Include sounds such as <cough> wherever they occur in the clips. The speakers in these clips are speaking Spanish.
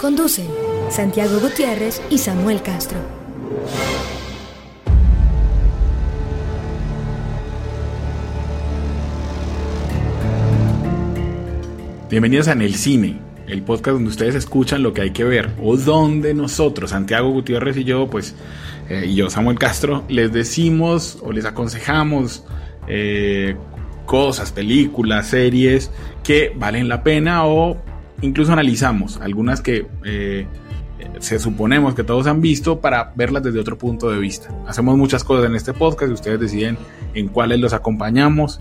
Conducen Santiago Gutiérrez y Samuel Castro. Bienvenidos a En el Cine, el podcast donde ustedes escuchan lo que hay que ver, o donde nosotros, Santiago Gutiérrez y yo, pues, eh, y yo, Samuel Castro, les decimos o les aconsejamos eh, cosas, películas, series que valen la pena o incluso analizamos algunas que eh, se suponemos que todos han visto para verlas desde otro punto de vista. Hacemos muchas cosas en este podcast y ustedes deciden en cuáles los acompañamos.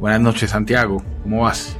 Buenas noches, Santiago. ¿Cómo vas?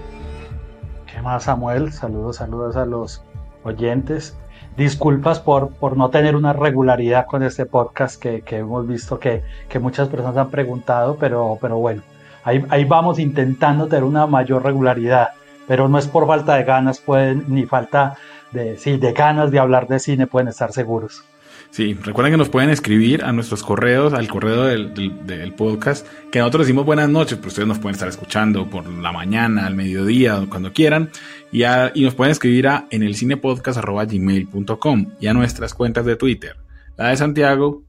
¿Qué más, Samuel? Saludos, saludos a los oyentes. Disculpas por, por no tener una regularidad con este podcast que, que hemos visto que, que, muchas personas han preguntado, pero, pero bueno, ahí, ahí, vamos intentando tener una mayor regularidad, pero no es por falta de ganas, pueden, ni falta de, sí, de ganas de hablar de cine, pueden estar seguros. Sí, recuerden que nos pueden escribir a nuestros correos, al correo del, del, del, podcast, que nosotros decimos buenas noches, pero ustedes nos pueden estar escuchando por la mañana, al mediodía, cuando quieran, y, a, y nos pueden escribir a en el cinepodcast.gmail.com y a nuestras cuentas de Twitter, la de Santiago,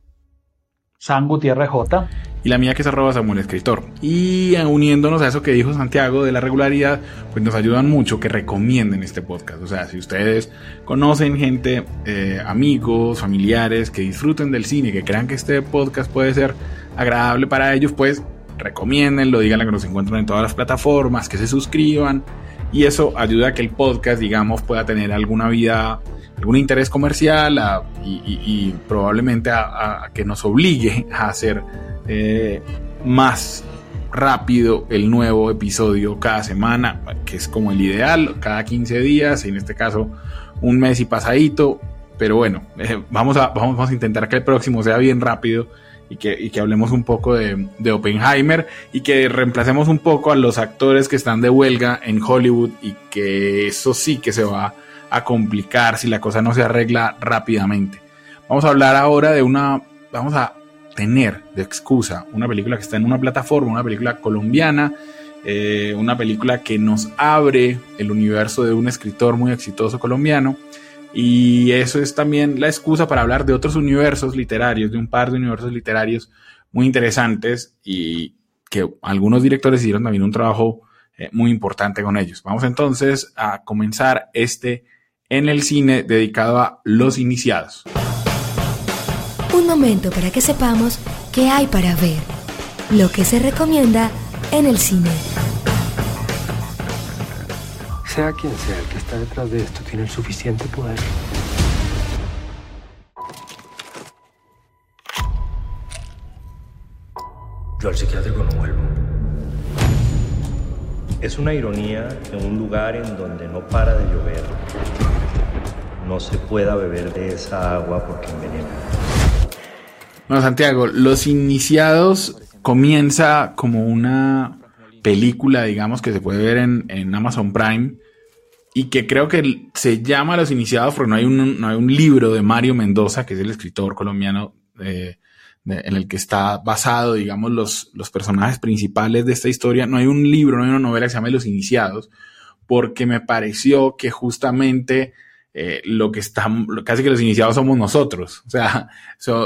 San Gutiérrez J. Y la mía que es arroba Samuel Escritor. Y uniéndonos a eso que dijo Santiago de la regularidad, pues nos ayudan mucho que recomienden este podcast. O sea, si ustedes conocen gente, eh, amigos, familiares que disfruten del cine, que crean que este podcast puede ser agradable para ellos, pues recomiéndenlo, díganle que nos encuentran en todas las plataformas, que se suscriban. Y eso ayuda a que el podcast, digamos, pueda tener alguna vida algún interés comercial y, probablemente a, que nos obligue a hacer eh, más rápido el nuevo episodio cada semana, que es como el ideal, cada 15 días, en este caso un mes y pasadito, pero bueno, eh, vamos, a, vamos a intentar que el próximo sea bien rápido y que, y que hablemos un poco de, de, Oppenheimer y que reemplacemos un poco a los actores que están de huelga en Hollywood y que eso sí que se va a complicar si la cosa no se arregla rápidamente. Vamos a hablar ahora de una, vamos a tener de excusa una película que está en una plataforma, una película colombiana, eh, una película que nos abre el universo de un escritor muy exitoso colombiano. Y eso es también la excusa para hablar de otros universos literarios, de un par de universos literarios muy interesantes y que algunos directores hicieron también un trabajo eh, muy importante con ellos. Vamos entonces a comenzar este en el cine dedicado a los iniciados. Un momento para que sepamos qué hay para ver, lo que se recomienda en el cine. Sea quien sea el que está detrás de esto, tiene el suficiente poder. Yo al psiquiátrico no vuelvo. Es una ironía en un lugar en donde no para de llover no se pueda beber de esa agua porque envenena. Bueno, Santiago, Los Iniciados comienza como una película, digamos, que se puede ver en, Amazon Prime y que creo que se llama Los Iniciados porque no hay un, no hay un libro de Mario Mendoza, que es el escritor colombiano eh, en el que está basado, digamos, los, los personajes principales de esta historia. No hay un libro, no hay una novela que se llame Los Iniciados, porque me pareció que justamente eh, lo que está, casi que los iniciados somos nosotros. O sea,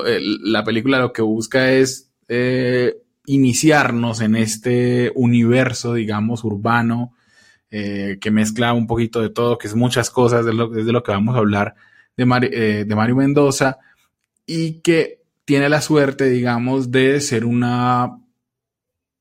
eh, la película lo que busca es eh, iniciarnos en este universo, digamos, urbano, que mezcla un poquito de todo, que es muchas cosas, de lo, de lo que vamos a hablar de, de Mario Mendoza, y que tiene la suerte, digamos, de ser una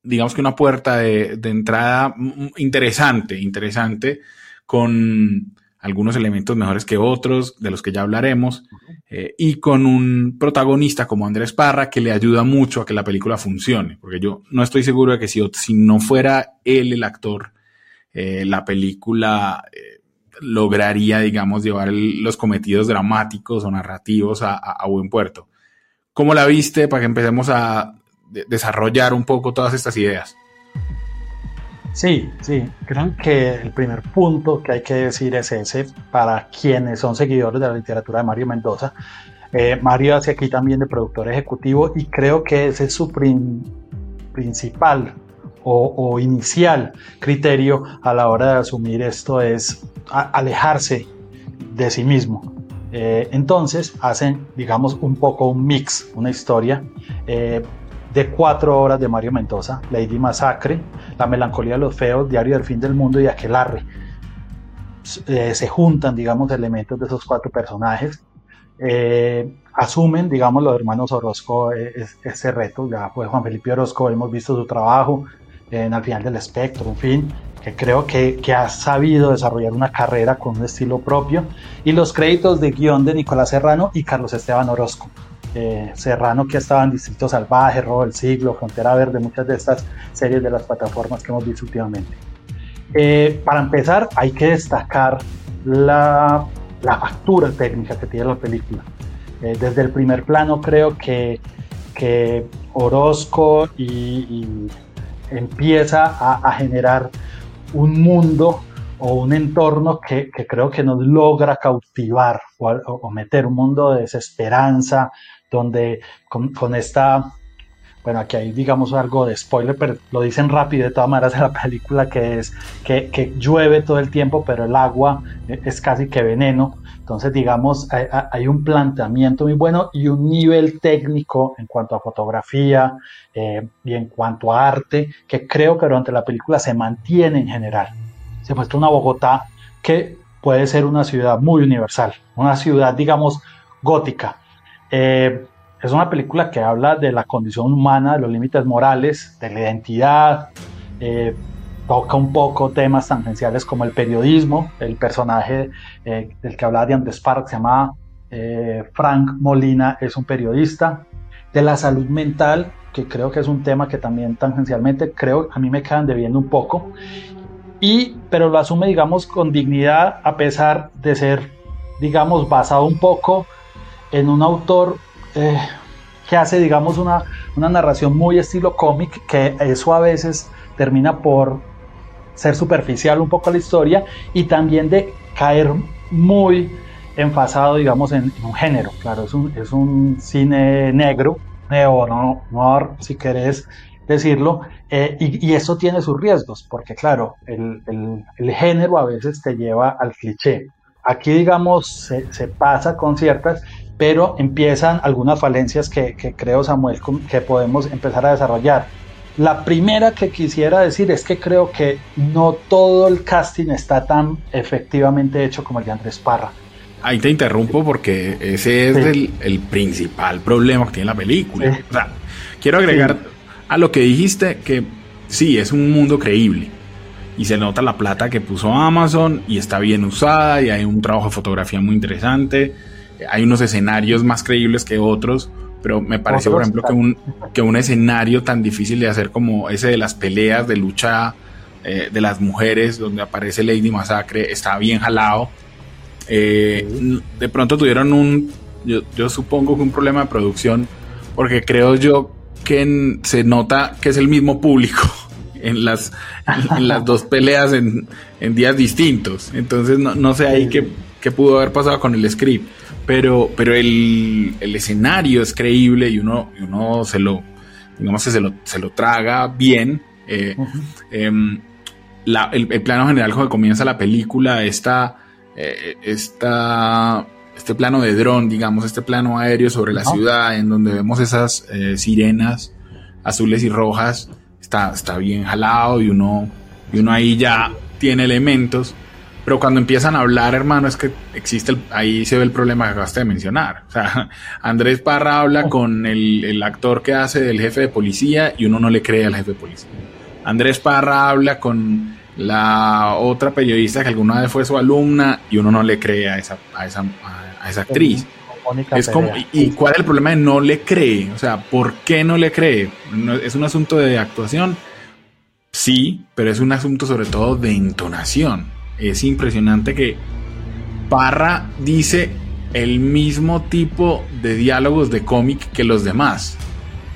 digamos que una puerta de, de entrada interesante, interesante, con, algunos elementos mejores que otros, de los que ya hablaremos, eh, y con un protagonista como Andrés Parra que le ayuda mucho a que la película funcione, porque yo no estoy seguro de que si, si no fuera él el actor, eh, la película eh, lograría, digamos, llevar los cometidos dramáticos o narrativos a, a, buen puerto. ¿Cómo la viste para que empecemos a desarrollar un poco todas estas ideas? Sí, sí, creo que el primer punto que hay que decir es ese para quienes son seguidores de la literatura de Mario Mendoza. Eh, Mario hace aquí también de productor ejecutivo y creo que ese es su principal o, inicial criterio a la hora de asumir esto es alejarse de sí mismo. Eh, entonces hacen, digamos, un poco un mix, una historia eh, de cuatro horas de Mario Mendoza, Lady Masacre, La melancolía de los feos, Diario del fin del mundo y Aquelarre. Eh, se juntan, digamos, elementos de esos cuatro personajes. Eh, asumen, digamos, los hermanos Orozco eh, ese reto. Ya pues Juan Felipe Orozco, hemos visto su trabajo en Al final del espectro, en fin, que creo que, que, ha sabido desarrollar una carrera con un estilo propio. Y los créditos de guion de Nicolás Serrano y Carlos Esteban Orozco. Eh, Serrano que estaba en Distrito Salvaje, Robo del Siglo, Frontera Verde, muchas de estas series de las plataformas que hemos visto últimamente. Eh, para empezar, hay que destacar la, la, factura técnica que tiene la película. Eh, desde el primer plano creo que, que Orozco y, empieza a, generar un mundo o un entorno que, creo que nos logra cautivar o, meter un mundo de desesperanza, donde con, esta, bueno, aquí hay digamos algo de spoiler, pero lo dicen rápido de todas maneras en <laughs> la película, que es que, llueve todo el tiempo, pero el agua es casi que veneno. Entonces, digamos, hay, un planteamiento muy bueno y un nivel técnico en cuanto a fotografía eh, y en cuanto a arte, que creo que durante la película se mantiene en general. Se muestra una Bogotá que puede ser una ciudad muy universal, una ciudad, digamos, gótica, eh, es una película que habla de la condición humana, de los límites morales, de la identidad, eh, toca un poco temas tangenciales como el periodismo, el personaje eh, del que hablaba de Andrés se llama Frank Molina, es un periodista, de la salud mental, que creo que es un tema que también tangencialmente creo a mí me quedan debiendo un poco, y, pero lo asume digamos con dignidad a pesar de ser digamos basado un poco en un autor eh, que hace, digamos, una, una narración muy estilo cómic, que eso a veces termina por ser superficial un poco la historia y también de caer muy enfasado, digamos, en, un género. Claro, es un, es un cine negro, neo, no, noir, si querés decirlo, eh, y, eso tiene sus riesgos, porque claro, el, el, género a veces te lleva al cliché. Aquí, digamos, se pasa con ciertas, pero empiezan algunas falencias que, creo, Samuel, que podemos empezar a desarrollar. La primera que quisiera decir es que creo que no todo el casting está tan efectivamente hecho como el de Andrés Parra. Ahí te interrumpo porque ese es el, principal problema que tiene la película. quiero agregar a lo que dijiste que sí, es un mundo creíble. Y se nota la plata que puso Amazon y está bien usada y hay un trabajo de fotografía muy interesante hay unos escenarios más creíbles que otros, pero me parece, por ejemplo, que un, que un escenario tan difícil de hacer como ese de las peleas de lucha eh, de las mujeres, donde aparece Lady Masacre, está bien jalado. Eh, de pronto tuvieron un, yo, supongo que un problema de producción, porque creo yo que se nota que es el mismo público <laughs> en las, en las dos peleas en, en, días distintos. Entonces no, no sé ahí qué, qué pudo haber pasado con el script pero, pero el, el escenario es creíble y uno, uno se lo, digamos que se lo, se lo traga bien. Eh, em, la, el, plano general cuando comienza la película, esta, eh, esta, este plano de dron, digamos, este plano aéreo sobre la ciudad, en donde vemos esas eh, sirenas azules y rojas, está, está bien jalado y uno, y uno ahí ya tiene elementos pero cuando empiezan a hablar, hermano, es que existe, ahí se ve el problema que acabaste de mencionar. O sea, <laughs> Andrés Parra habla con el, el, actor que hace del jefe de policía y uno no le cree al jefe de policía. Andrés Parra habla con la otra periodista que alguna vez fue su alumna y uno no le cree a esa, a esa, a esa actriz. Es como, ¿Y cuál es el problema de no le cree? O sea, ¿por qué no le cree? ¿Es un asunto de actuación? Sí, pero es un asunto sobre todo de entonación es impresionante que Parra dice el mismo tipo de diálogos de cómic que los demás.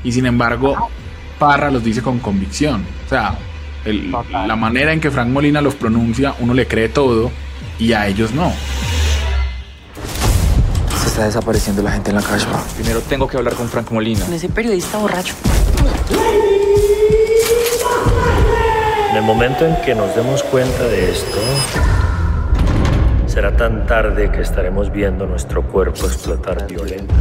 Y sin embargo, Parra los dice con convicción. O sea, la manera en que Frank Molina los pronuncia, uno le cree todo y a ellos no. Se está desapareciendo la gente en la calle. Primero tengo que hablar con Frank Molina. Con ese periodista borracho. En el momento en que nos demos cuenta de esto, será tan tarde que estaremos viendo nuestro cuerpo explotar violentamente.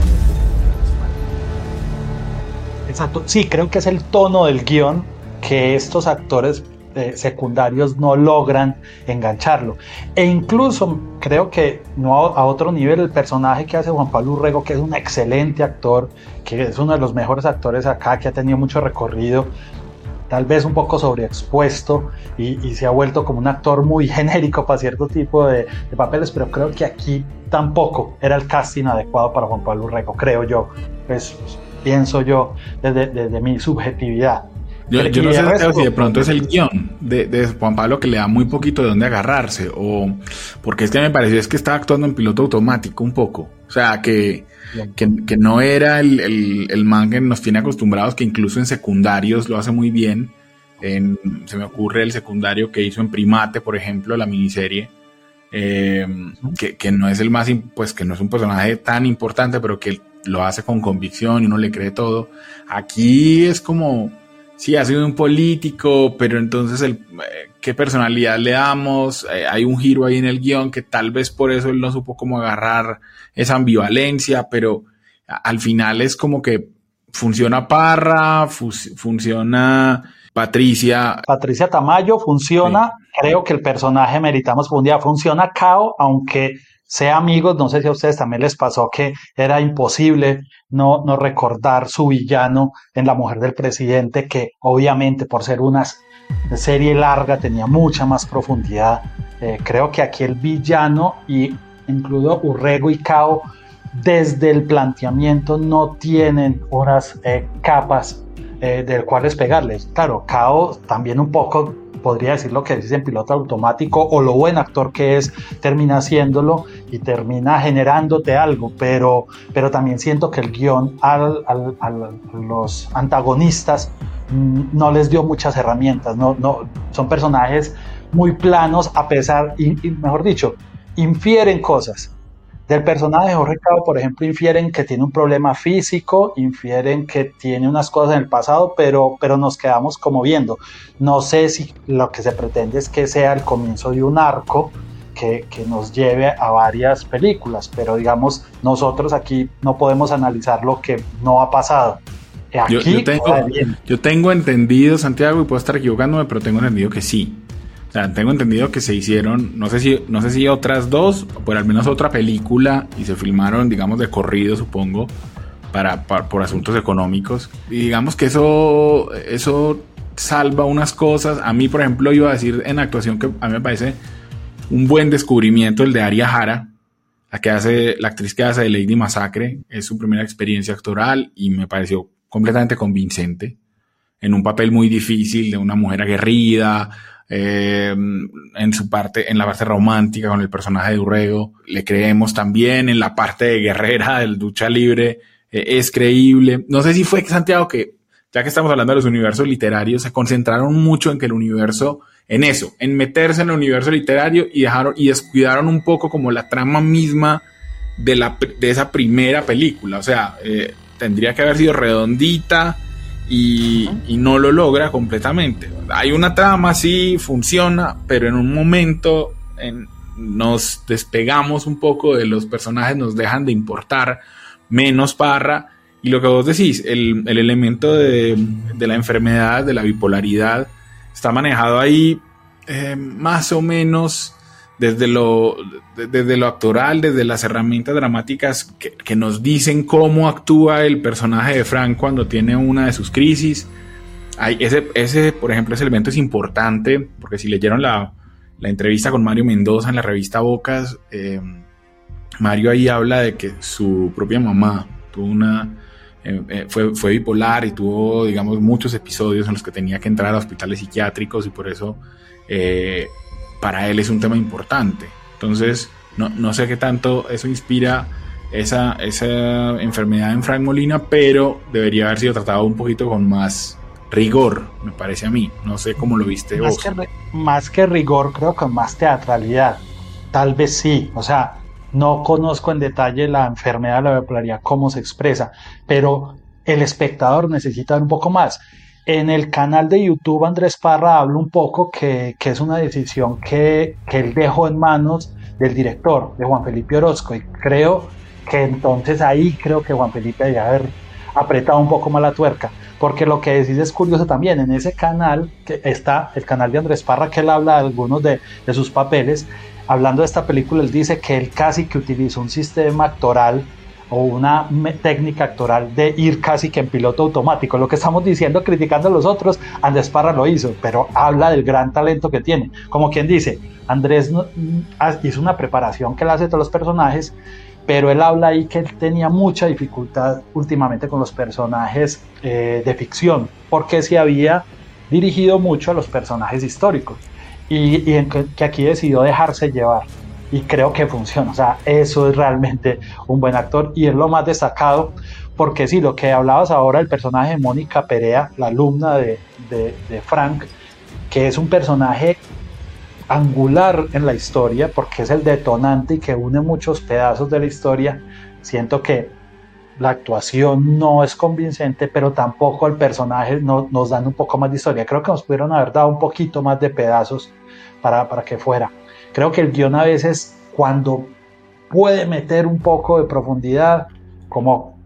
Exacto, sí, creo que es el tono del guion que estos actores eh, secundarios no logran engancharlo. E incluso creo que no a, otro nivel el personaje que hace Juan Pablo Urrego, que es un excelente actor, que es uno de los mejores actores acá, que ha tenido mucho recorrido, tal vez un poco sobreexpuesto y, se ha vuelto como un actor muy <laughs> genérico para cierto tipo de, papeles, pero creo que aquí tampoco era el casting adecuado para Juan Pablo Urrego, creo yo. Pues pienso yo desde mi subjetividad. Yo, no sé si de pronto es el guion de, Juan Pablo que le da muy poquito de dónde agarrarse, o porque este me pareció es que estaba actuando en piloto automático un poco. O sea, que, que, no era el, el, man que nos tiene acostumbrados, que incluso en secundarios lo hace muy bien. En, se me ocurre el secundario que hizo en Primate, por ejemplo, la miniserie. Eh, que, que, no es el más, pues que no es un personaje tan importante, pero que lo hace con convicción y uno le cree todo. Aquí es como, sí, ha sido un político, pero entonces el, eh, qué personalidad le damos, eh, hay un giro ahí en el guion que tal vez por eso él no supo cómo agarrar esa ambivalencia, pero al final es como que funciona Parra, funciona Patricia. Patricia Tamayo funciona, creo que el personaje meritamos día funciona Cao, aunque sea amigos, no sé si a ustedes también les pasó que era imposible no, no recordar su villano en La Mujer del Presidente, que obviamente por ser una serie larga tenía mucha más profundidad. Eh, creo que aquí el villano, y incluido Urrego y Cao, desde el planteamiento no tienen unas eh, capas eh, del cuales pegarles. Claro, Cao también un poco podría decir lo que dice en piloto automático o lo buen actor que es, termina haciéndolo y termina generándote algo, pero, pero también siento que el guion al, al, a los antagonistas mm, no les dio muchas herramientas, no, no, son personajes muy planos a pesar, y mejor dicho, infieren cosas, del personaje de Jorge Cabo, por ejemplo, infieren que tiene un problema físico, infieren que tiene unas cosas en el pasado, pero, pero nos quedamos como viendo. No sé si lo que se pretende es que sea el comienzo de un arco que, que nos lleve a varias películas, pero digamos, nosotros aquí no podemos analizar lo que no ha pasado. Aquí yo, tengo, yo tengo entendido, Santiago, y puedo estar equivocándome, pero tengo entendido que sí tengo entendido que se hicieron, no sé si, no sé si otras dos, o por al menos otra película, y se filmaron, digamos, de corrido, supongo, para, por asuntos económicos. Y digamos que eso, eso salva unas cosas. A mí, por ejemplo, iba a decir en actuación que a mí me parece un buen descubrimiento el de Aria Jara, la que hace, la actriz que hace de Lady Masacre. Es su primera experiencia actoral y me pareció completamente convincente. En un papel muy difícil de una mujer aguerrida, eh, en su parte, en la parte romántica con el personaje de Urrego, le creemos también en la parte de guerrera del ducha libre, eh, es creíble. No sé si fue Santiago que, ya que estamos hablando de los universos literarios, se concentraron mucho en que el universo, en eso, en meterse en el universo literario y dejaron, y descuidaron un poco como la trama misma de, la, de esa primera película. O sea, eh, tendría que haber sido redondita, y, no lo logra completamente. Hay una trama, sí, funciona, pero en un momento nos despegamos un poco de los personajes, nos dejan de importar menos Parra. Y lo que vos decís, el, elemento de, la enfermedad, de la bipolaridad, está manejado ahí eh, más o menos desde lo, desde lo actoral, desde las herramientas dramáticas que, nos dicen cómo actúa el personaje de Frank cuando tiene una de sus crisis. Hay ese, ese, por ejemplo, ese elemento es importante, porque si leyeron la, la entrevista con Mario Mendoza en la revista Bocas, eh, Mario ahí habla de que su propia mamá tuvo una, eh, eh, fue, fue bipolar y tuvo, digamos, muchos episodios en los que tenía que entrar a hospitales psiquiátricos y por eso para él es un tema importante. Entonces, no, no sé qué tanto eso inspira esa, esa enfermedad en Frank Molina, pero debería haber sido tratado un poquito con más rigor, me parece a mí. No sé cómo lo viste más vos. Que, más que rigor, creo que más teatralidad. Tal vez sí. O sea, no conozco en detalle la enfermedad de la bipolaridad, cómo se expresa, pero el espectador necesita un poco más. En el canal de YouTube Andrés Parra habla un poco que, es una decisión que, que él dejó en manos del director, de Juan Felipe Orozco, y creo que entonces ahí creo que Juan Felipe debe haber apretado un poco más la tuerca, porque lo que decís es curioso también, en ese canal que está el canal de Andrés Parra, que él habla de algunos de, de sus papeles, hablando de esta película, él dice que él casi que utilizó un sistema actoral o una técnica actoral de ir casi que en piloto automático. Lo que estamos diciendo, criticando a los otros, Andrés Parra lo hizo, pero habla del gran talento que tiene. Como quien dice, Andrés hizo una preparación que él hace de todos los personajes, pero él habla ahí que él tenía mucha dificultad últimamente con los personajes eh, de ficción, porque se había dirigido mucho a los personajes históricos y, que, que aquí decidió dejarse llevar y creo que funciona. O sea, eso es realmente un buen actor y es lo más destacado porque sí, lo que hablabas ahora, el personaje de Mónica Perea, la alumna de, de, de, Frank, que es un personaje angular en la historia porque es el detonante y que une muchos pedazos de la historia, siento que la actuación no es convincente, pero tampoco el personaje no, nos dan un poco más de historia. Creo que nos pudieron haber dado un poquito más de pedazos para, para que fuera. Creo que el guion a veces cuando puede meter un poco de profundidad, como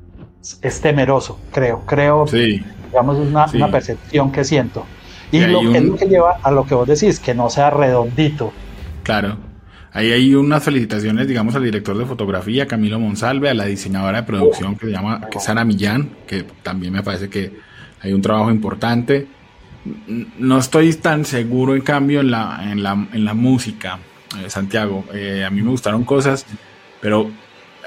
es temeroso, creo, creo, sí, digamos, es una, sí. una, percepción que siento. Y, Y lo que, es un- lo que lleva a lo que vos decís, que no sea redondito. Claro. Ahí hay unas felicitaciones, digamos, al director de fotografía, Camilo Monsalve, a la diseñadora de producción que se llama que es Sara Millán, que también me parece que hay un trabajo importante. No estoy tan seguro, en cambio, en la, en la, en la música, eh, Santiago. Eh, a mí me gustaron cosas, pero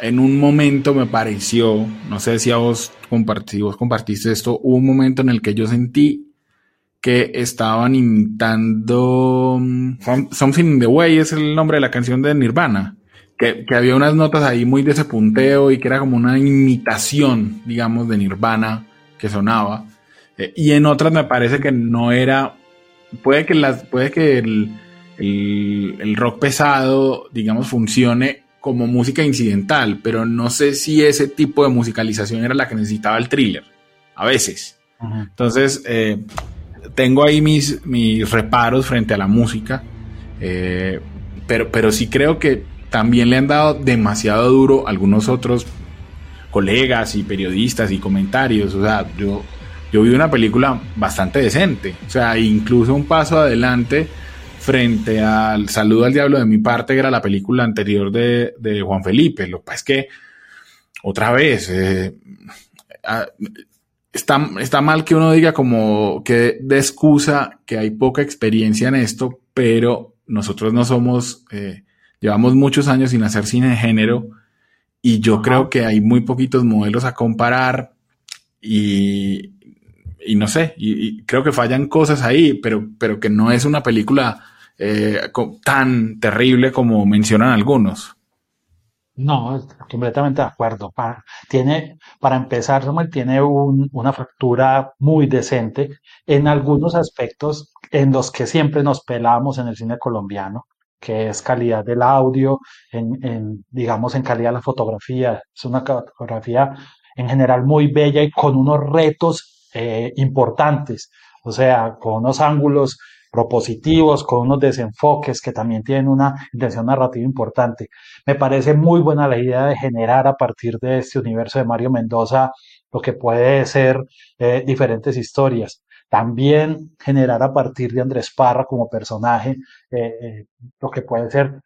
en un momento me pareció, no sé si a vos, vos compartiste esto, hubo un momento en el que yo sentí que estaban imitando mm, Some- Something in the Way es el nombre de la canción de Nirvana que, que había unas notas ahí muy de ese punteo y que era como una imitación digamos de Nirvana que sonaba Eh, y en otras me parece que no era puede que las puede que el, el, el rock pesado digamos funcione como música incidental pero no sé si ese tipo de musicalización era la que necesitaba el thriller a veces. Entonces, eh, tengo ahí mis, mis reparos frente a la música, eh, pero, pero sí creo que también le han dado demasiado duro algunos otros colegas y periodistas y comentarios. O sea, yo, yo vi una película bastante decente, o sea, incluso un paso adelante frente al Saludo al Diablo de mi parte, que era la película anterior de, de Juan Felipe. Lo que pasa es que, otra vez, eh, ah, está, está mal que uno diga como que de excusa que hay poca experiencia en esto, pero nosotros no somos, eh, llevamos muchos años sin hacer cine de género y yo Ajá. creo que hay muy poquitos modelos a comparar y, y no sé, y, y creo que fallan cosas ahí, pero, pero que no es una película eh, tan terrible como mencionan algunos. No, completamente de acuerdo. Para, tiene, para empezar, Samuel, tiene un- una factura muy decente en algunos aspectos en los que siempre nos pelamos en el cine colombiano, que es calidad del audio, en, digamos, en calidad de la fotografía. Es una fotografía en general muy bella y con unos retos eh, importantes, o sea, con unos ángulos propositivos, con unos desenfoques que también tienen una intención narrativa importante. Me parece muy buena la idea de generar a partir de este universo de Mario Mendoza lo que puede ser eh, diferentes historias. También generar a partir de Andrés Parra como personaje eh, eh, lo que puede ser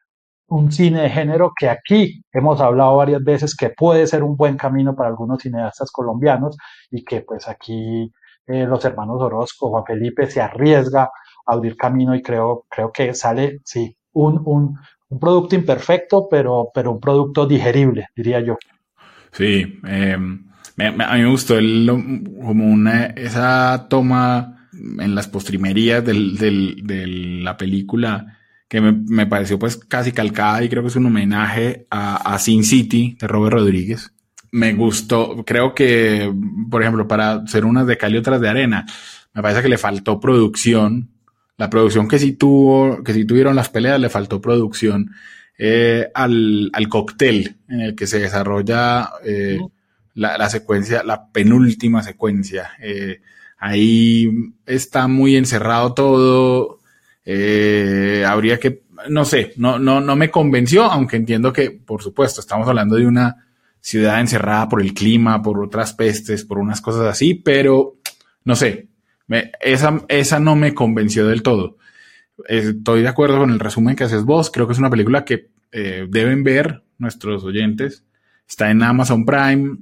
un cine de género que aquí hemos hablado varias veces que puede ser un buen camino para algunos cineastas colombianos y que pues aquí los hermanos Orozco, Juan Felipe se arriesga abrir camino y creo, creo que sale, sí, un, un, producto imperfecto, pero, pero un producto digerible, diría yo. Sí, eh, me- me- a mí me gustó el, como una, esa toma en las postrimerías del, del- de la película que me, pareció pues casi calcada y creo que es un homenaje a, Sin City de Robert Rodríguez. Me gustó, creo que, por ejemplo, para ser unas de cal y otras de arena, me parece que le faltó producción. La producción que sí tuvo, que sí tuvieron las peleas, le faltó producción eh, al, al, cóctel en el que se desarrolla eh, la, la, secuencia, la penúltima secuencia. Eh, ahí está muy encerrado todo. Eh, habría que, no sé, no, no, no me convenció, aunque entiendo que, por supuesto, estamos hablando de una ciudad encerrada por el clima, por otras pestes, por unas cosas así, pero no sé, esa, esa no me convenció del todo. Estoy de acuerdo con el resumen que haces vos, creo que es una película que eh, deben ver nuestros oyentes. Está en Amazon Prime,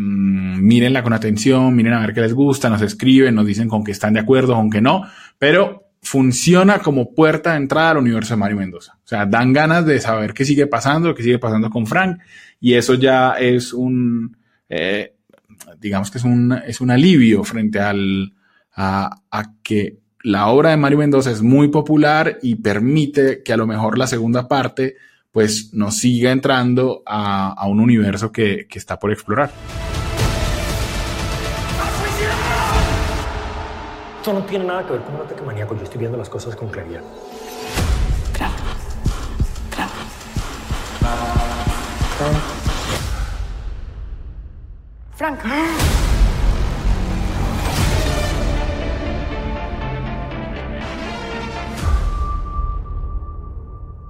Mm, mírenla con atención, miren a ver qué les gusta, nos escriben, nos dicen con que están de acuerdo, con que no, pero funciona como puerta de entrada al universo de Mario Mendoza. O sea, dan ganas de saber qué sigue pasando, qué sigue pasando con Frank, y eso ya es un, eh, digamos que es un, es un alivio frente al, a, a que la obra de Mario Mendoza es muy popular y permite que a lo mejor la segunda parte pues nos siga entrando a, un universo que, está por explorar. Esto no tiene nada que ver con un ataque maníaco. Yo estoy viendo las cosas con claridad. Frank. Frank.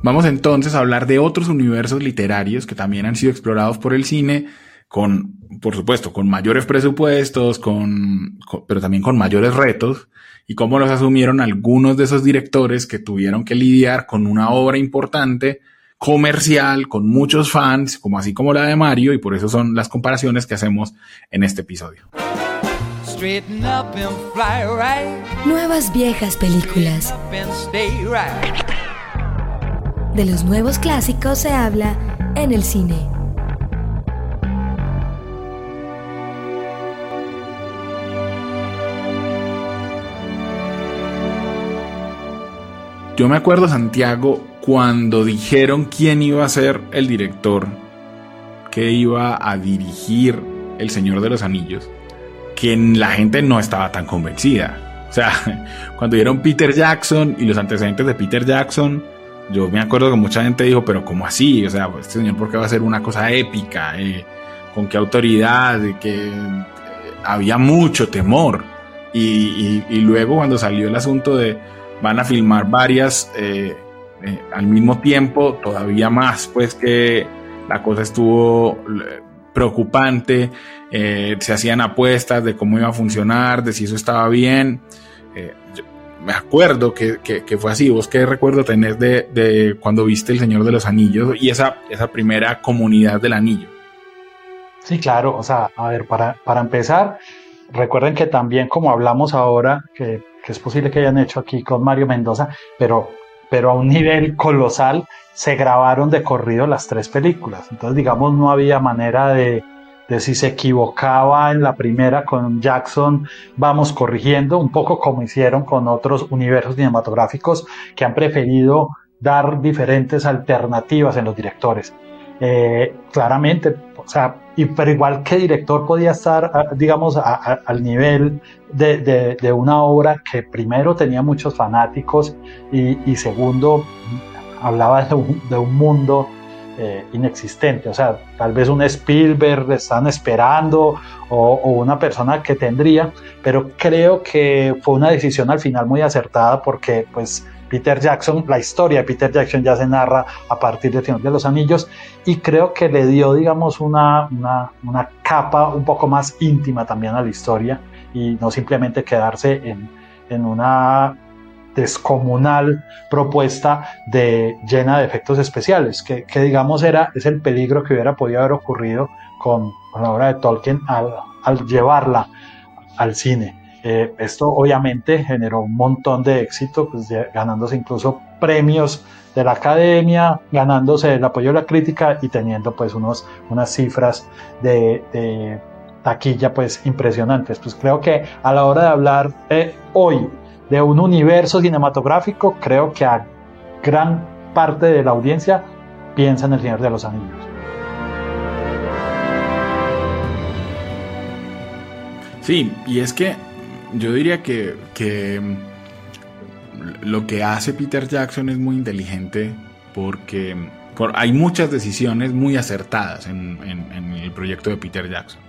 Vamos entonces a hablar de otros universos literarios que también han sido explorados por el cine, con, por supuesto, con mayores presupuestos, con, pero también con mayores retos, y cómo los asumieron algunos de esos directores que tuvieron que lidiar con una obra importante, comercial, con muchos fans, como así como la de Mario, y por eso son las comparaciones que hacemos en este episodio. Nuevas viejas películas. De los nuevos clásicos se habla en el cine. Yo me acuerdo, Santiago, cuando dijeron quién iba a ser el director que iba a dirigir El Señor de los Anillos, que la gente no estaba tan convencida. O sea, <laughs> cuando dieron Peter Jackson y los antecedentes de Peter Jackson, yo me acuerdo que mucha gente dijo, pero ¿cómo así? O sea, este señor, ¿por qué va a ser una cosa épica? Eh, ¿Con qué autoridad? Que eh, había mucho temor. Y, luego cuando salió el asunto de van a filmar varias eh, al mismo tiempo, todavía más, pues que la cosa estuvo preocupante, se hacían apuestas de cómo iba a funcionar, de si eso estaba bien me acuerdo que, fue así. ¿Vos qué recuerdo tenés de, cuando viste El Señor de los Anillos y esa, esa primera comunidad del anillo? Sí, claro. O sea, a ver, para, para empezar, recuerden que también como hablamos ahora, que, es posible que hayan hecho aquí con Mario Mendoza, pero, pero a un nivel colosal, se grabaron de corrido las tres películas. Entonces, digamos, no había manera de, de si se equivocaba en la primera con Jackson, vamos corrigiendo, un poco como hicieron con otros universos cinematográficos que han preferido dar diferentes alternativas en los directores. Eh, claramente, o sea, y, pero igual que director podía estar, ah, digamos, al nivel de, de, una obra que primero tenía muchos fanáticos y, segundo hablaba de un, de un mundo eh, inexistente. O sea, tal vez un Spielberg están esperando o, una persona que tendría, pero creo que fue una decisión al final muy acertada porque pues Peter Jackson, la historia de Peter Jackson ya se narra a partir del Señor de los Anillos y creo que le dio, digamos, una, una, una capa un poco más íntima también a la historia y no simplemente quedarse en, en una descomunal propuesta de, llena de efectos especiales, que, digamos era, es el peligro que hubiera podido haber ocurrido con, la obra de Tolkien al, llevarla al cine. Eh, esto obviamente generó un montón de éxito, pues, ganándose incluso premios de la academia, ganándose el apoyo de la crítica y teniendo pues unos, unas cifras de, de taquilla pues impresionantes. Pues creo que a la hora de hablar eh, hoy de un universo cinematográfico, creo que a gran parte de la audiencia piensa en El Señor de los Anillos. Sí, y es que yo diría que, que lo que hace Peter Jackson es muy inteligente porque hay muchas decisiones muy acertadas en, el proyecto de Peter Jackson.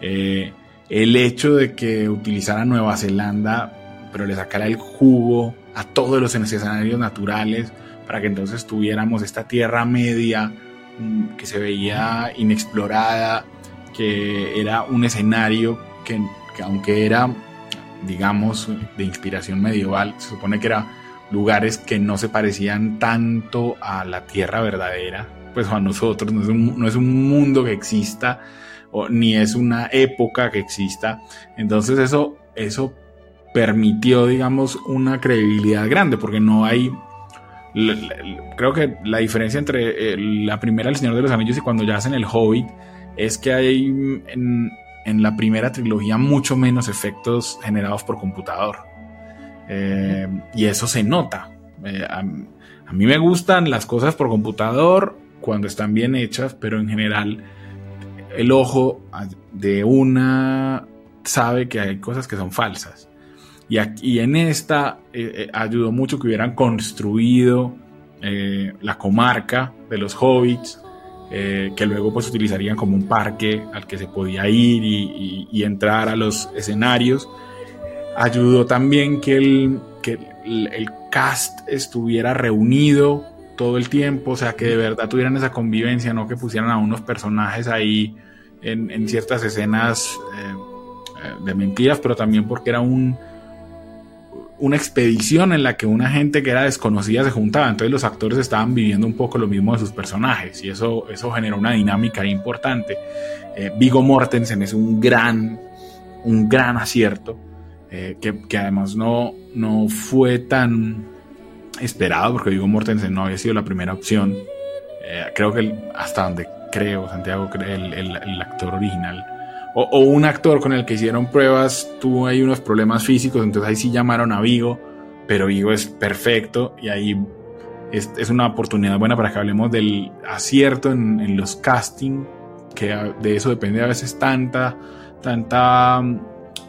Eh, el hecho de que utilizara Nueva Zelanda, pero le sacara el jugo a todos los escenarios naturales, para que entonces tuviéramos esta tierra media mm, que se veía inexplorada, que era un escenario que, que aunque era, digamos, de inspiración medieval, se supone que era lugares que no se parecían tanto a la tierra verdadera, pues a nosotros, no es un, no es un mundo que exista, o, ni es una época que exista. Entonces eso, eso permitió, digamos, una credibilidad grande, porque no hay... Creo que la diferencia entre eh, la primera El Señor de los Anillos y cuando ya hacen El Hobbit es que hay en, en la primera trilogía mucho menos efectos generados por computador. Eh, y eso se nota. Eh, a, mí me gustan las cosas por computador cuando están bien hechas, pero en general el ojo de una sabe que hay cosas que son falsas. Y, aquí, en esta eh, ayudó mucho que hubieran construido la comarca de los hobbits, que luego pues utilizarían como un parque al que se podía ir y entrar a los escenarios. Ayudó también que el, que el, cast estuviera reunido todo el tiempo, o sea, que de verdad tuvieran esa convivencia, no que pusieran a unos personajes ahí en, ciertas escenas eh, eh, de mentiras, pero también porque era un, una expedición en la que una gente que era desconocida se juntaba, entonces los actores estaban viviendo un poco lo mismo de sus personajes y eso, eso generó una dinámica importante. Eh, Vigo Mortensen es un gran, un gran acierto. Eh, que, además no, no fue tan esperado, porque digo Mortensen no había sido la primera opción. Eh, creo que hasta donde creo, Santiago, el, el, actor original, o, un actor con el que hicieron pruebas, tuvo ahí unos problemas físicos, entonces ahí sí llamaron a Vigo, pero Vigo es perfecto y ahí es, es una oportunidad buena para que hablemos del acierto en, los castings, que de eso depende a veces tanta, tanta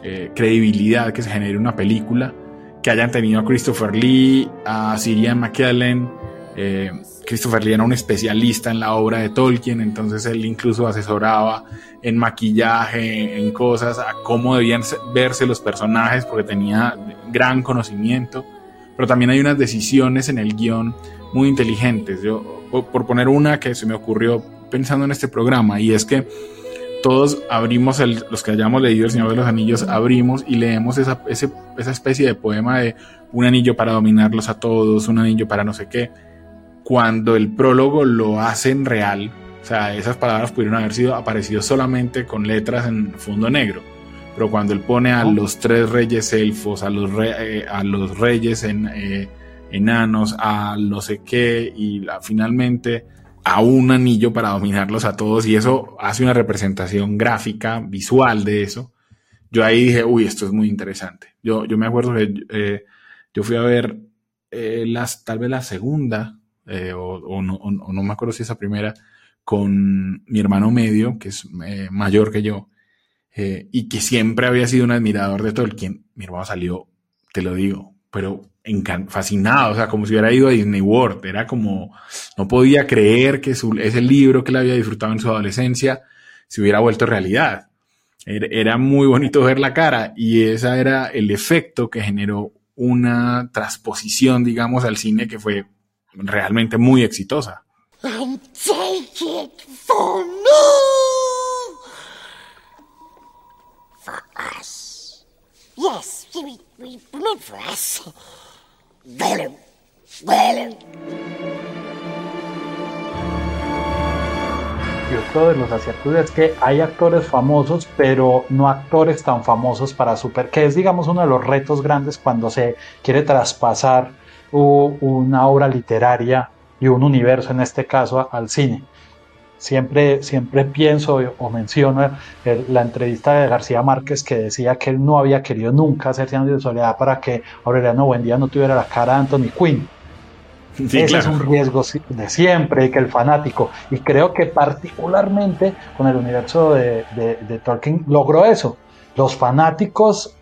eh, credibilidad que se genere una película, que hayan tenido a Christopher Lee, a Sirian McKellen. Eh, Christopher Lee era un especialista en la obra de Tolkien, entonces él incluso asesoraba en maquillaje, en cosas, a cómo debían verse los personajes, porque tenía gran conocimiento. Pero también hay unas decisiones en el guion muy inteligentes. Yo, por poner una que se me ocurrió pensando en este programa, y es que todos abrimos, el, los que hayamos leído El Señor de los Anillos, abrimos y leemos esa, esa especie de poema de un anillo para dominarlos a todos, un anillo para no sé qué. Cuando el prólogo lo hacen real, o sea, esas palabras pudieron haber sido aparecido solamente con letras en fondo negro. Pero cuando él pone a los tres reyes elfos, a los, eh, a los reyes en, eh, enanos, a no sé qué, y finalmente a un anillo para dominarlos a todos y eso hace una representación gráfica, visual de eso. Yo ahí dije, uy, esto es muy interesante. Yo, yo me acuerdo que eh, yo fui a ver las, tal vez la segunda, eh, o, no, no, me acuerdo si esa primera, con mi hermano medio, que es mayor que yo, y que siempre había sido un admirador de Tolkien. Mi hermano salió, te lo digo, pero fascinado, o sea, como si hubiera ido a Disney World. Era como, no podía creer que su, ese libro que él había disfrutado en su adolescencia se hubiera vuelto realidad. Era, muy bonito ver la cara y ese era el efecto que generó una transposición, digamos, al cine que fue realmente muy exitosa. Yes, y otro de los aciertos es que hay actores famosos, pero no actores tan famosos para super, que es digamos uno de los retos grandes cuando se quiere traspasar una obra literaria y un universo, en este caso, al cine. Siempre, siempre pienso o menciono la entrevista de García Márquez que decía que él no había querido nunca hacer Años de Soledad para que Aureliano Buendía no tuviera la cara de Anthony Quinn. Ese es un riesgo de siempre, que el fanático, y creo que particularmente con el universo de, de, Tolkien logró eso. Los fanáticos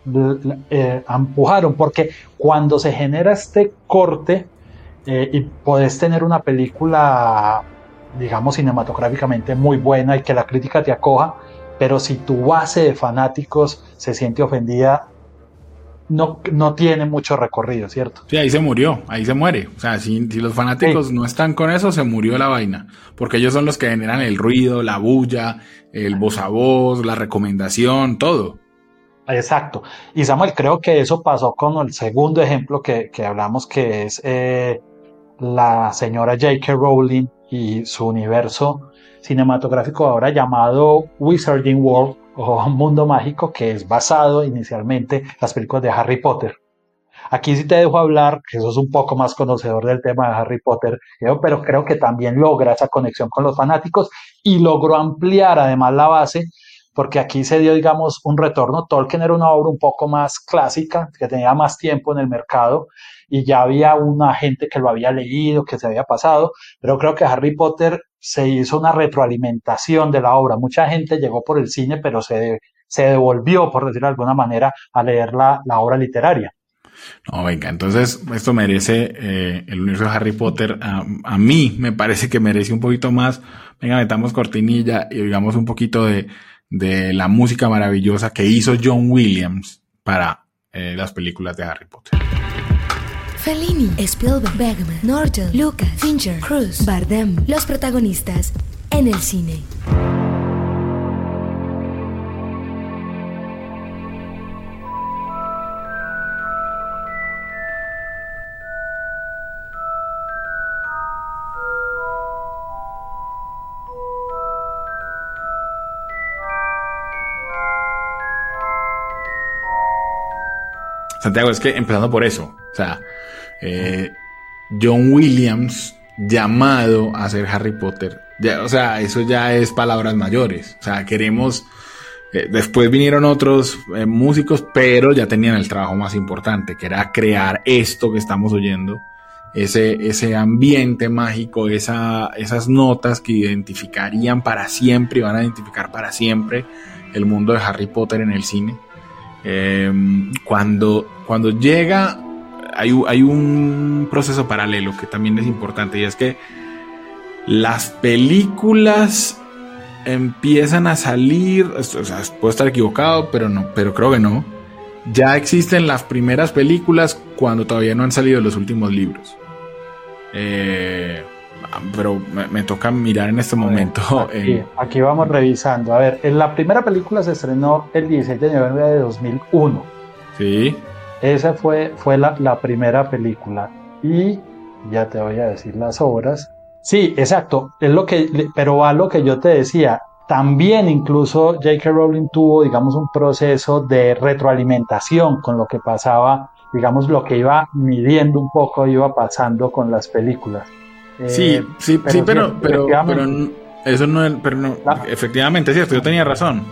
eh, empujaron, porque cuando se genera este corte eh, y podés tener una película, digamos, cinematográficamente muy buena y que la crítica te acoja, pero si tu base de fanáticos se siente ofendida, no, no tiene mucho recorrido, ¿cierto? Sí, ahí se murió, ahí se muere. O sea, si, los fanáticos no están con eso, se murió la vaina. Porque ellos son los que generan el ruido, la bulla, el voz a voz, la recomendación, todo. Exacto. Y Samuel, creo que eso pasó con el segundo ejemplo que, que hablamos, que es eh, la señora J.K. Rowling y su universo cinematográfico ahora llamado Wizarding World o <laughs> Mundo Mágico, que es basado inicialmente en las películas de Harry Potter. Aquí sí te dejo hablar, que sos un poco más conocedor del tema de Harry Potter, pero creo que también logra esa conexión con los fanáticos y logró ampliar además la base, porque aquí se dio, digamos, un retorno. Tolkien era una obra un poco más clásica, que tenía más tiempo en el mercado y ya había una gente que lo había leído, que se había pasado, pero creo que Harry Potter se hizo una retroalimentación de la obra. Mucha gente llegó por el cine, pero se, se devolvió, por decirlo de alguna manera, a leer la, obra literaria. No, venga, entonces esto merece eh, el universo de Harry Potter. A, mí me parece que merece un poquito más. Venga, metamos cortinilla y digamos un poquito de, de la música maravillosa que hizo John Williams para eh, las películas de Harry Potter. Fellini, Spielberg, Bergman, Norton, Lucas, Fincher, Cruz, Bardem, los protagonistas en el cine. Santiago, es que empezando por eso, o sea, eh, John Williams llamado a ser Harry Potter. O sea, eso ya es palabras mayores. O sea, queremos. Eh, después vinieron otros eh, músicos, pero ya tenían el trabajo más importante, que era crear esto que estamos oyendo, ese, ese ambiente mágico, esa, esas notas que identificarían para siempre y van a identificar para siempre el mundo de Harry Potter en el cine. Cuando, cuando llega hay, un proceso paralelo que también es importante y es que las películas empiezan a salir, o sea, puedo estar equivocado, pero no, pero creo que no. Ya existen las primeras películas cuando todavía no han salido los últimos libros. Eh, pero me, toca mirar en este momento. Aquí, aquí, vamos revisando. A ver, en la primera película se estrenó el 16 de noviembre de 2001. Sí. Esa fue, fue la, la, primera película. Y ya te voy a decir las obras. Sí, exacto. Es lo que, pero a lo que yo te decía. También incluso J.K. Rowling tuvo, digamos, un proceso de retroalimentación con lo que pasaba, digamos, lo que iba midiendo un poco, iba pasando con las películas. Sí, eh, sí, pero, sí, pero, pero, eso no es, pero no, efectivamente, es cierto, yo tenía razón.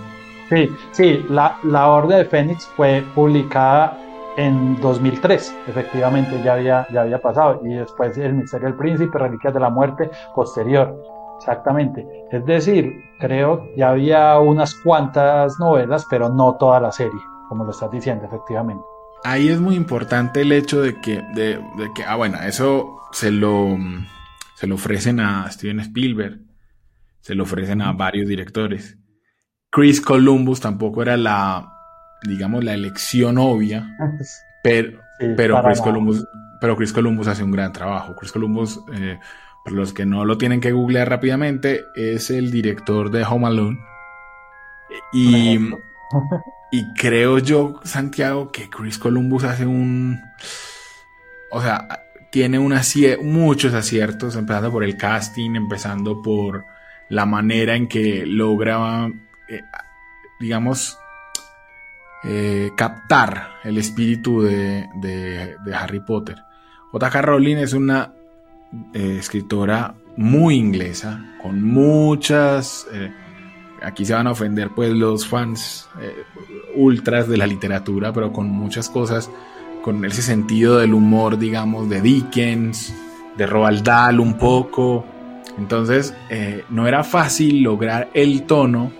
Sí, sí, la, la Orden de Fénix fue publicada en 2003, efectivamente ya había, ya había pasado, y después El Misterio del Príncipe, Reliquias de la Muerte, posterior, exactamente. Es decir, creo ya había unas cuantas novelas, pero no toda la serie, como lo estás diciendo, efectivamente. Ahí es muy importante el hecho de que, de, que ah, bueno, eso se lo, se lo ofrecen a Steven Spielberg, se lo ofrecen a varios directores. Chris Columbus tampoco era la, digamos, la elección obvia, <laughs> pero, pero, Chris Columbus, pero Chris Columbus hace un gran trabajo. Chris Columbus, eh, para los que no lo tienen que googlear rápidamente, es el director de Home Alone. Y, <laughs> y creo yo, Santiago, que Chris Columbus hace un... O sea, tiene muchos aciertos, empezando por el casting, empezando por la manera en que logra, eh, digamos, eh, captar el espíritu de, Harry Potter. J.K. Rowling es una eh, escritora muy inglesa, con muchas... Aquí se van a ofender pues los fans ultras de la literatura, pero con muchas cosas, con ese sentido del humor, digamos, de Dickens, de Roald Dahl un poco. Entonces, eh, no era fácil lograr el tono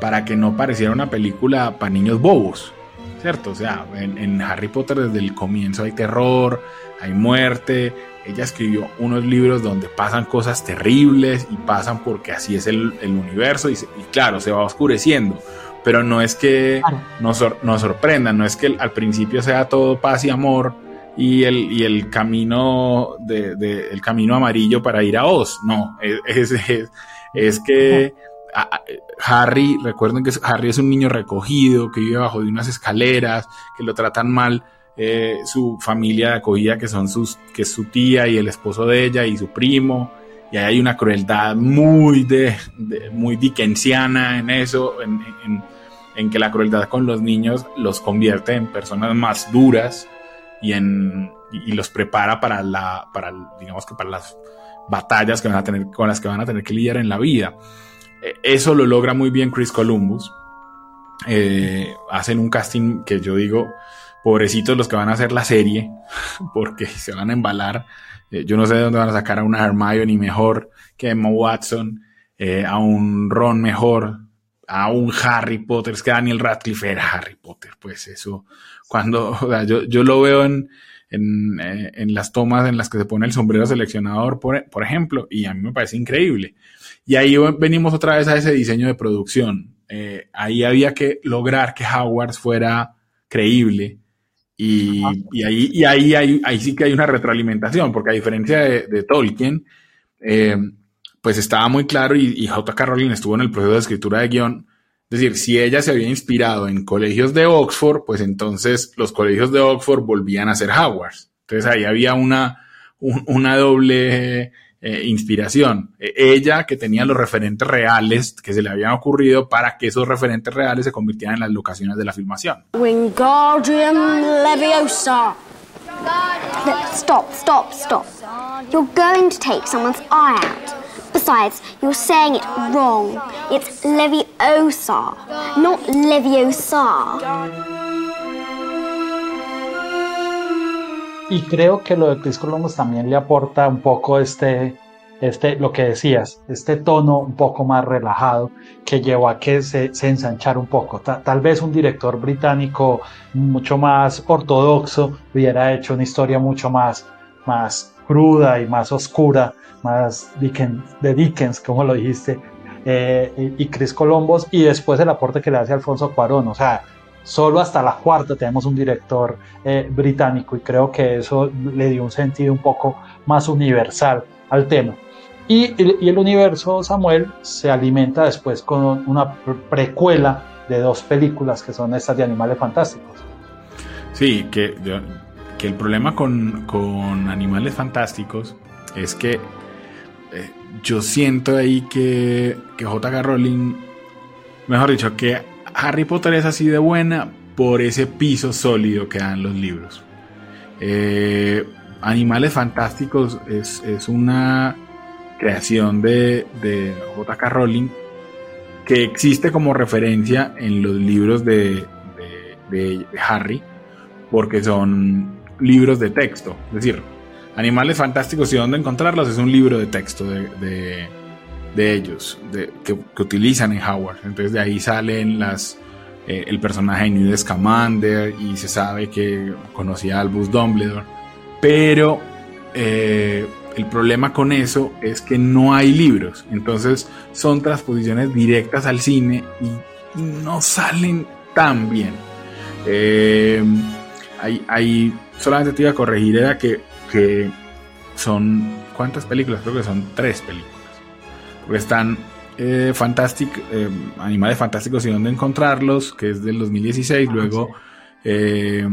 para que no pareciera una película para niños bobos, ¿cierto? O sea, en, Harry Potter desde el comienzo hay terror, hay muerte. Ella escribió unos libros donde pasan cosas terribles y pasan porque así es el, universo y, claro, se va oscureciendo. Pero no es que nos, nos sorprendan, no es que al principio sea todo paz y amor y el, y el camino de, de, el camino amarillo para ir a Oz. No, es, es, es que Harry, recuerden que Harry es un niño recogido, que vive bajo de unas escaleras, que lo tratan mal. Eh, su familia de acogida, que son sus, que es su tía y el esposo de ella y su primo, y ahí hay una crueldad muy de, de muy dickensiana en eso, en, en, en, que la crueldad con los niños los convierte en personas más duras y en y, los prepara para la, para digamos que para las batallas que van a tener, con las que van a tener que lidiar en la vida. Eso lo logra muy bien Chris Columbus. Eh, hacen un casting que yo digo, pobrecitos los que van a hacer la serie, <laughs> porque se van a embalar. Eh, yo no sé de dónde van a sacar a una Hermione mejor que Emma Watson, eh, a un Ron mejor, a un Harry Potter. Es que Daniel Radcliffe era Harry Potter, pues eso, cuando <laughs> o sea, yo, yo lo veo en, en, eh, en, las tomas en las que se pone el sombrero seleccionador, por, por ejemplo, y a mí me parece increíble. Y ahí venimos otra vez a ese diseño de producción. Ahí había que lograr que Howard fuera creíble. Y, y, ahí, y ahí, ahí, ahí, sí que hay una retroalimentación, porque a diferencia de, de Tolkien, eh, pues estaba muy claro y, y J.K. Rowling estuvo en el proceso de escritura de guion. Es decir, si ella se había inspirado en colegios de Oxford, pues entonces los colegios de Oxford volvían a ser Howard. Entonces ahí había una, un, una doble eh, inspiración. Eh, ella que tenía los referentes reales que se le habían ocurrido para que esos referentes reales se convirtieran en las locaciones de la filmación. Wingardium Leviosa. Stop, stop, stop. You're going to take someone's eye out. Besides, you're saying it wrong. It's Leviosa, not Leviosa. Y creo que lo de Chris Columbus también le aporta un poco este, este, lo que decías, este tono un poco más relajado que llevó a que se, se ensanchara un poco. Ta, tal vez un director británico mucho más ortodoxo hubiera hecho una historia mucho más, más cruda y más oscura, más Dickens, de Dickens, como lo dijiste, eh, y, y Chris Columbus, y después el aporte que le hace Alfonso Cuarón, o sea, Solo hasta la cuarta tenemos un director eh, británico y creo que eso le dio un sentido un poco más universal al tema. Y, el universo Samuel se alimenta después con una precuela de dos películas que son estas de Animales Fantásticos. Sí, que, que el problema con, con Animales Fantásticos es que eh, yo siento ahí que, que J.K. Rowling, mejor dicho, que Harry Potter es así de buena por ese piso sólido que dan los libros. Eh, Animales Fantásticos es, una creación de, de J.K. Rowling que existe como referencia en los libros de, Harry, porque son libros de texto. Es decir, Animales Fantásticos y dónde encontrarlos es un libro de texto de, de ellos, que, utilizan en Howard. Entonces de ahí salen las, eh, el personaje de Newt Scamander y se sabe que conocía a Albus Dumbledore. Pero eh, el problema con eso es que no hay libros. Entonces son transposiciones directas al cine y, no salen tan bien. Eh, solamente te iba a corregir, era que, que son, ¿cuántas películas? Creo que son tres películas porque están eh, Fantastic, eh, Animales Fantásticos y dónde encontrarlos, que es del 2016, ah, luego sí. eh,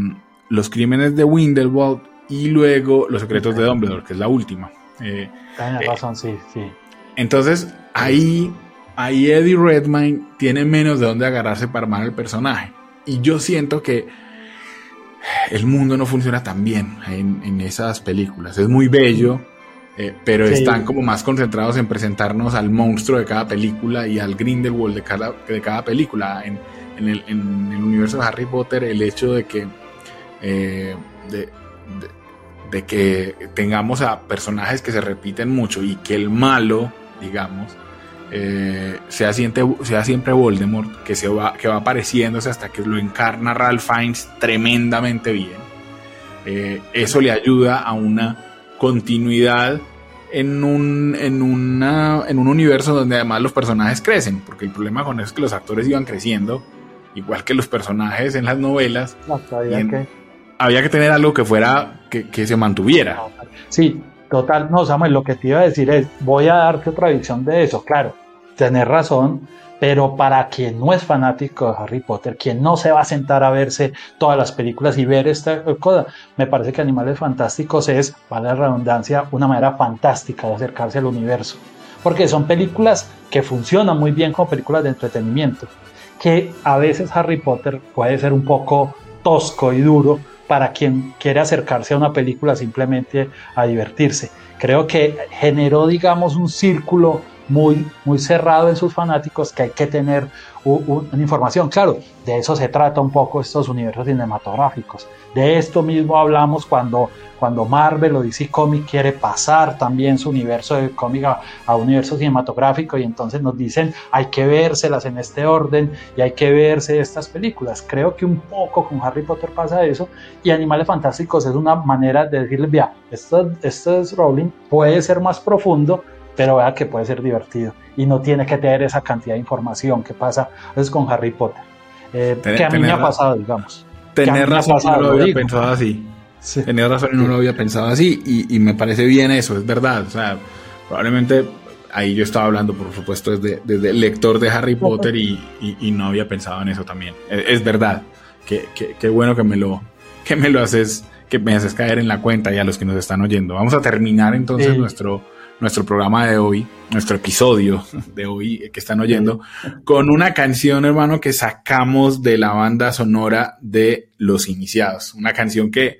Los Crímenes de Windelwald y luego Los Secretos de Dumbledore, que es la última. Eh, Tienes razón, sí, sí. Entonces, ahí, ahí Eddie Redmayne tiene menos de dónde agarrarse para armar el personaje. Y yo siento que el mundo no funciona tan bien en, en esas películas. Es muy bello, eh, pero sí. están como más concentrados en presentarnos al monstruo de cada película y al Grindelwald de cada, de cada película. En, en, el, en, el, universo de Harry Potter, el hecho de que eh, de, de, de que tengamos a personajes que se repiten mucho y que el malo, digamos, eh, sea, siempre, sea siempre Voldemort, que, se va, que va apareciéndose hasta que lo encarna Ralph Fiennes tremendamente bien. Eso le ayuda a una continuidad en un, en, una, en un universo donde además los personajes crecen, porque el problema con eso es que los actores iban creciendo, igual que los personajes en las novelas. había, que... tener algo que fuera, que, que, se mantuviera. Sí, total, no, Samuel, lo que te iba a decir es, voy a darte otra visión de eso, claro, tener razón, pero para quien no es fanático de Harry Potter, quien no se va a sentar a verse todas las películas y ver esta cosa, me parece que Animales Fantásticos es, vale la redundancia, una manera fantástica de acercarse al universo. Porque son películas que funcionan muy bien como películas de entretenimiento. Que a veces Harry Potter puede ser un poco tosco y duro para quien quiere acercarse a una película simplemente a divertirse. Creo que generó, digamos, un círculo muy, muy cerrado en sus fanáticos que hay que tener información. Claro, de eso se trata un poco estos universos cinematográficos. De esto mismo hablamos cuando, cuando Marvel o DC Comics quiere pasar también su universo de cómic a, un universo cinematográfico y entonces nos dicen hay que vérselas en este orden y hay que verse estas películas. Creo que un poco con Harry Potter pasa eso y Animales Fantásticos es una manera de decirles, vea, esto, esto es Rowling, puede ser más profundo, pero vea que puede ser divertido y no tiene que tener esa cantidad de información que pasa es con Harry Potter. Eh, que a mí me ha pasado, digamos. Tener razón, no lo había pensado así. Tener razón y no lo había pensado así y, me parece bien eso, es verdad. O sea, probablemente ahí yo estaba hablando, por supuesto, desde, desde el lector de Harry Potter y, y, no había pensado en eso también. Es, verdad. Qué que, que bueno que me lo, que me lo haces, que me haces caer en la cuenta y a los que nos están oyendo. Vamos a terminar entonces nuestro nuestro programa de hoy, nuestro episodio de hoy que están oyendo, con una canción, hermano, que sacamos de la banda sonora de Los Iniciados. Una canción que,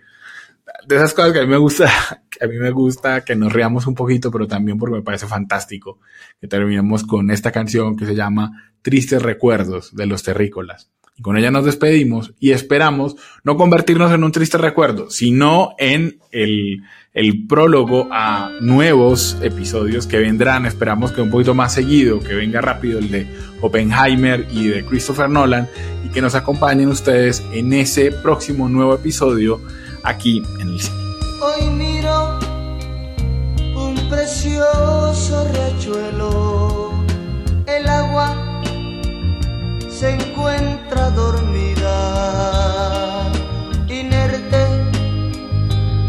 de esas cosas que a mí me gusta, <laughs> que a mí me gusta que nos riamos un poquito, pero también porque me parece fantástico que terminemos con esta canción que se llama Tristes Recuerdos de los Terrícolas. Y con ella nos despedimos y esperamos no convertirnos en un triste recuerdo, sino en el el prólogo a nuevos episodios que vendrán. Esperamos que un poquito más seguido, que venga rápido el de Oppenheimer y de Christopher Nolan y que nos acompañen ustedes en ese próximo nuevo episodio aquí en el cine. Hoy miro un precioso riachuelo, el agua se encuentra dormida, inerte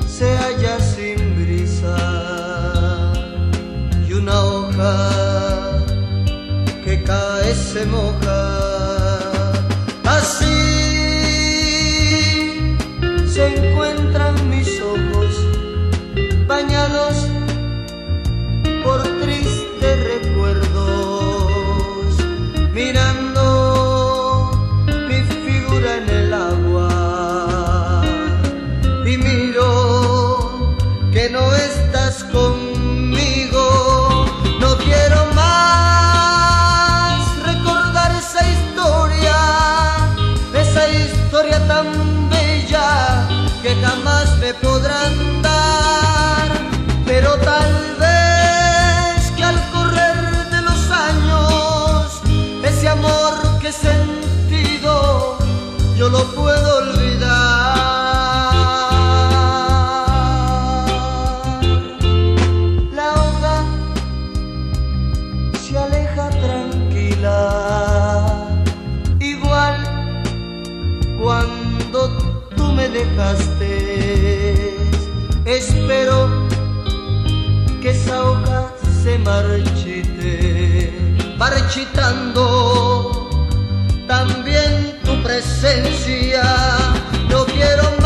se halla que cae se moja. Así se encuentran mis ojos bañados podrán también tu presencia. No quiero.